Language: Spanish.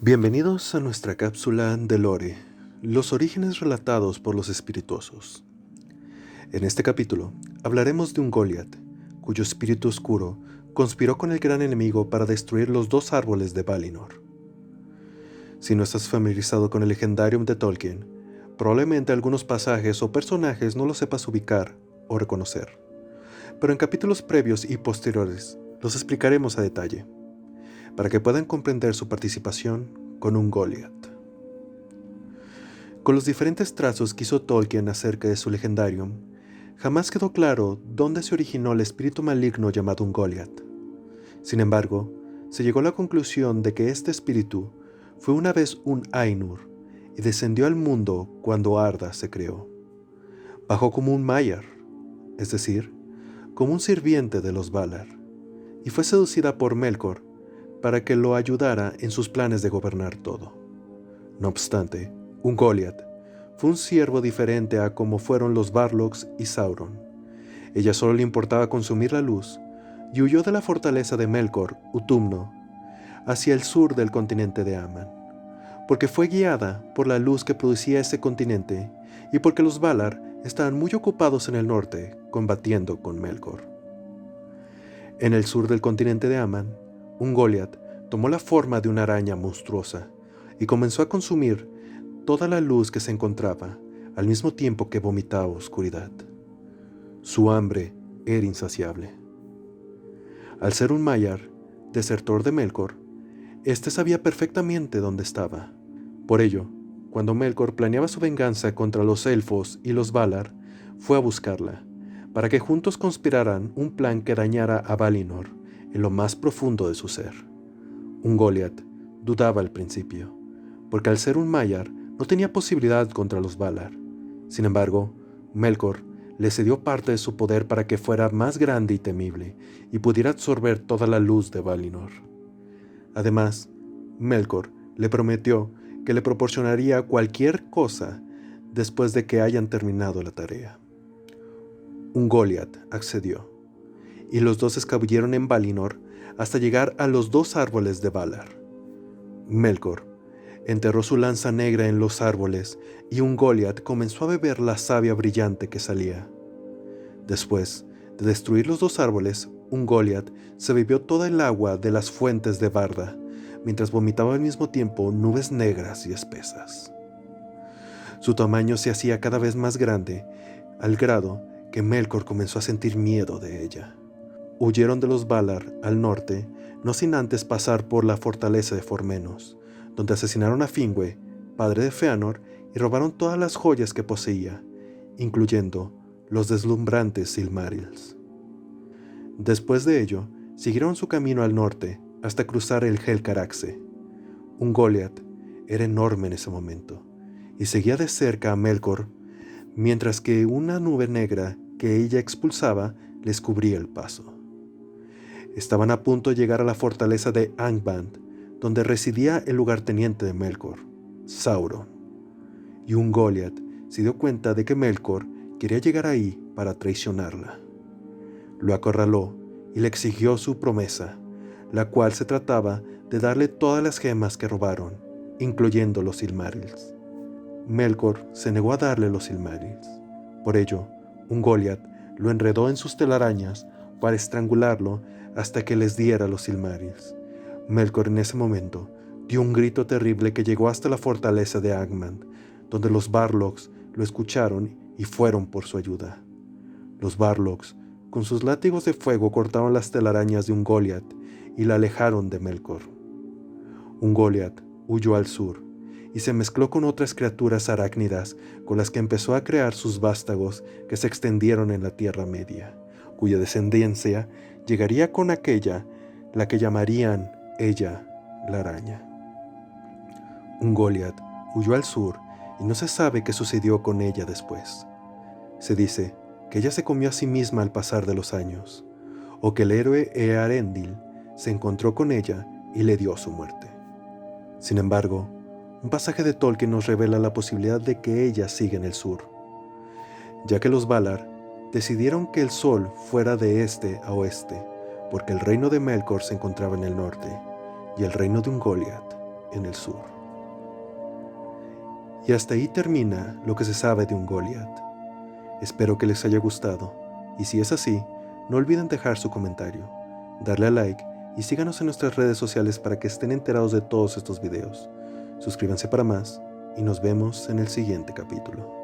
Bienvenidos a nuestra cápsula de Lore, los orígenes relatados por los espirituosos. En este capítulo hablaremos de un Goliath, cuyo espíritu oscuro conspiró con el gran enemigo para destruir los dos árboles de Valinor. Si no estás familiarizado con el legendarium de Tolkien, probablemente algunos pasajes o personajes no los sepas ubicar o reconocer, pero en capítulos previos y posteriores los explicaremos a detalle para que puedan comprender su participación con un Goliath. Con los diferentes trazos que hizo Tolkien acerca de su legendarium, jamás quedó claro dónde se originó el espíritu maligno llamado un Goliath. Sin embargo, se llegó a la conclusión de que este espíritu fue una vez un Ainur y descendió al mundo cuando Arda se creó. Bajó como un Maiar, es decir, como un sirviente de los Valar, y fue seducida por Melkor para que lo ayudara en sus planes de gobernar todo. No obstante, un Goliath fue un siervo diferente a como fueron los Barlocks y Sauron. Ella solo le importaba consumir la luz y huyó de la fortaleza de Melkor, Utumno, hacia el sur del continente de Aman, porque fue guiada por la luz que producía ese continente y porque los Valar estaban muy ocupados en el norte combatiendo con Melkor. En el sur del continente de Aman, un Goliath tomó la forma de una araña monstruosa y comenzó a consumir toda la luz que se encontraba, al mismo tiempo que vomitaba oscuridad. Su hambre era insaciable. Al ser un Maiar, desertor de Melkor, éste sabía perfectamente dónde estaba. Por ello, cuando Melkor planeaba su venganza contra los elfos y los Valar, fue a buscarla, para que juntos conspiraran un plan que dañara a Valinor en lo más profundo de su ser. Un Goliath dudaba al principio, porque al ser un Maiar no tenía posibilidad contra los Valar. Sin embargo, Melkor le cedió parte de su poder para que fuera más grande y temible y pudiera absorber toda la luz de Valinor. Además, Melkor le prometió que le proporcionaría cualquier cosa después de que hayan terminado la tarea. Un Goliath accedió y los dos escabulleron en Valinor hasta llegar a los dos árboles de Valar. Melkor enterró su lanza negra en los árboles y un Goliath comenzó a beber la savia brillante que salía. Después de destruir los dos árboles, un Goliath se bebió toda el agua de las fuentes de Barda, mientras vomitaba al mismo tiempo nubes negras y espesas. Su tamaño se hacía cada vez más grande, al grado que Melkor comenzó a sentir miedo de ella huyeron de los Valar al norte, no sin antes pasar por la fortaleza de Formenos, donde asesinaron a Finwë, padre de Feanor, y robaron todas las joyas que poseía, incluyendo los deslumbrantes Silmarils. Después de ello, siguieron su camino al norte hasta cruzar el Helcaraxe. Un Goliath era enorme en ese momento y seguía de cerca a Melkor, mientras que una nube negra que ella expulsaba les cubría el paso. Estaban a punto de llegar a la fortaleza de Angband, donde residía el lugarteniente de Melkor, Sauron. Y un Goliath se dio cuenta de que Melkor quería llegar ahí para traicionarla. Lo acorraló y le exigió su promesa, la cual se trataba de darle todas las gemas que robaron, incluyendo los Silmarils. Melkor se negó a darle los Silmarils. Por ello, un Goliath lo enredó en sus telarañas para estrangularlo hasta que les diera los Silmarils. Melkor en ese momento dio un grito terrible que llegó hasta la fortaleza de Agman, donde los Barlocks lo escucharon y fueron por su ayuda. Los Barlocks, con sus látigos de fuego, cortaron las telarañas de un Goliath y la alejaron de Melkor. Un Goliath huyó al sur y se mezcló con otras criaturas arácnidas con las que empezó a crear sus vástagos que se extendieron en la Tierra Media, cuya descendencia llegaría con aquella, la que llamarían ella la araña. Un Goliath huyó al sur y no se sabe qué sucedió con ella después. Se dice que ella se comió a sí misma al pasar de los años, o que el héroe Earendil se encontró con ella y le dio su muerte. Sin embargo, un pasaje de Tolkien nos revela la posibilidad de que ella siga en el sur, ya que los Valar decidieron que el sol fuera de este a oeste, porque el reino de Melkor se encontraba en el norte y el reino de un Goliath en el sur. Y hasta ahí termina lo que se sabe de un Goliath. Espero que les haya gustado, y si es así, no olviden dejar su comentario, darle a like y síganos en nuestras redes sociales para que estén enterados de todos estos videos. Suscríbanse para más y nos vemos en el siguiente capítulo.